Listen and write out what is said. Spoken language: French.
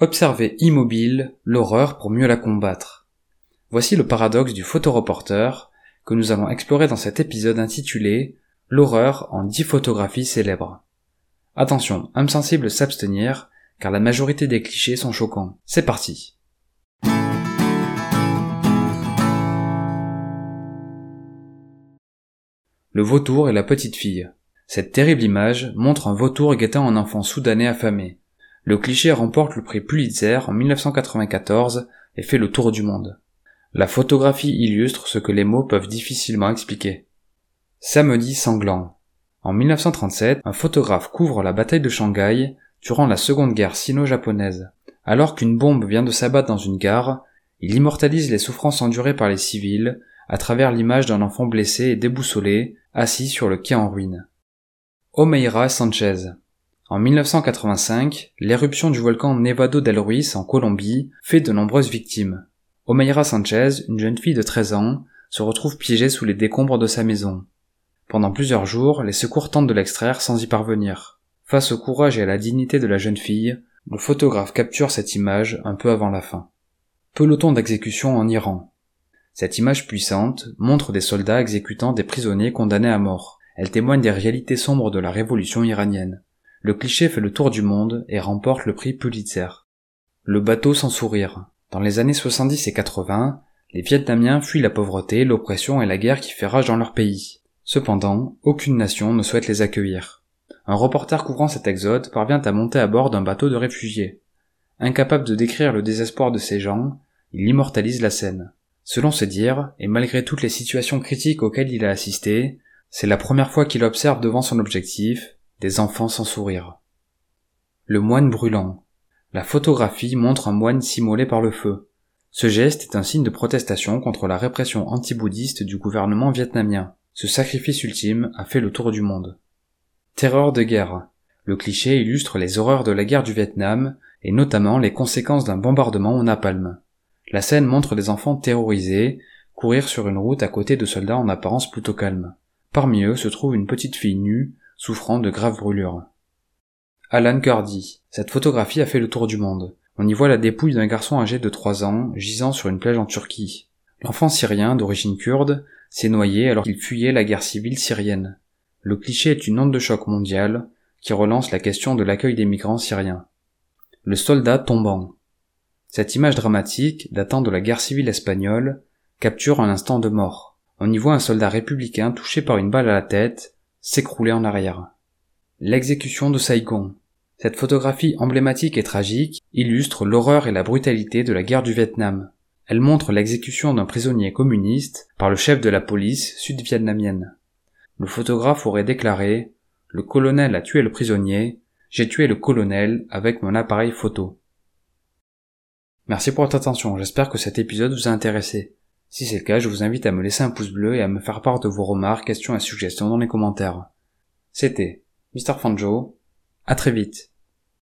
Observer immobile l'horreur pour mieux la combattre. Voici le paradoxe du photoreporter que nous allons explorer dans cet épisode intitulé L'horreur en dix photographies célèbres. Attention, âme sensible s'abstenir, car la majorité des clichés sont choquants. C'est parti. Le vautour et la petite fille. Cette terrible image montre un vautour guettant un enfant soudanais affamé. Le cliché remporte le prix Pulitzer en 1994 et fait le tour du monde. La photographie illustre ce que les mots peuvent difficilement expliquer. Samedi sanglant. En 1937, un photographe couvre la bataille de Shanghai durant la seconde guerre sino-japonaise. Alors qu'une bombe vient de s'abattre dans une gare, il immortalise les souffrances endurées par les civils à travers l'image d'un enfant blessé et déboussolé, assis sur le quai en ruine. Omeira Sanchez. En 1985, l'éruption du volcan Nevado del Ruiz en Colombie fait de nombreuses victimes. Omeira Sanchez, une jeune fille de 13 ans, se retrouve piégée sous les décombres de sa maison. Pendant plusieurs jours, les secours tentent de l'extraire sans y parvenir. Face au courage et à la dignité de la jeune fille, le photographe capture cette image un peu avant la fin. Peloton d'exécution en Iran. Cette image puissante montre des soldats exécutant des prisonniers condamnés à mort. Elle témoigne des réalités sombres de la révolution iranienne. Le cliché fait le tour du monde et remporte le prix Pulitzer. Le bateau sans sourire. Dans les années 70 et 80, les Vietnamiens fuient la pauvreté, l'oppression et la guerre qui fait rage dans leur pays. Cependant, aucune nation ne souhaite les accueillir. Un reporter couvrant cet exode parvient à monter à bord d'un bateau de réfugiés. Incapable de décrire le désespoir de ces gens, il immortalise la scène. Selon ses dires, et malgré toutes les situations critiques auxquelles il a assisté, c'est la première fois qu'il observe devant son objectif des enfants sans sourire. Le moine brûlant. La photographie montre un moine simmolé par le feu. Ce geste est un signe de protestation contre la répression anti-bouddhiste du gouvernement vietnamien. Ce sacrifice ultime a fait le tour du monde. Terreur de guerre. Le cliché illustre les horreurs de la guerre du Vietnam et notamment les conséquences d'un bombardement au napalm. La scène montre des enfants terrorisés courir sur une route à côté de soldats en apparence plutôt calmes. Parmi eux se trouve une petite fille nue souffrant de graves brûlures. Alan Kurdi. Cette photographie a fait le tour du monde. On y voit la dépouille d'un garçon âgé de 3 ans gisant sur une plage en Turquie. L'enfant syrien d'origine kurde s'est noyé alors qu'il fuyait la guerre civile syrienne. Le cliché est une onde de choc mondiale qui relance la question de l'accueil des migrants syriens. Le soldat tombant. Cette image dramatique, datant de la guerre civile espagnole, capture un instant de mort. On y voit un soldat républicain touché par une balle à la tête, s'écrouler en arrière. L'exécution de Saigon. Cette photographie emblématique et tragique illustre l'horreur et la brutalité de la guerre du Vietnam. Elle montre l'exécution d'un prisonnier communiste par le chef de la police sud-vietnamienne. Le photographe aurait déclaré Le colonel a tué le prisonnier, j'ai tué le colonel avec mon appareil photo. Merci pour votre attention, j'espère que cet épisode vous a intéressé. Si c'est le cas, je vous invite à me laisser un pouce bleu et à me faire part de vos remarques, questions et suggestions dans les commentaires. C'était Mr. Fanjo, à très vite.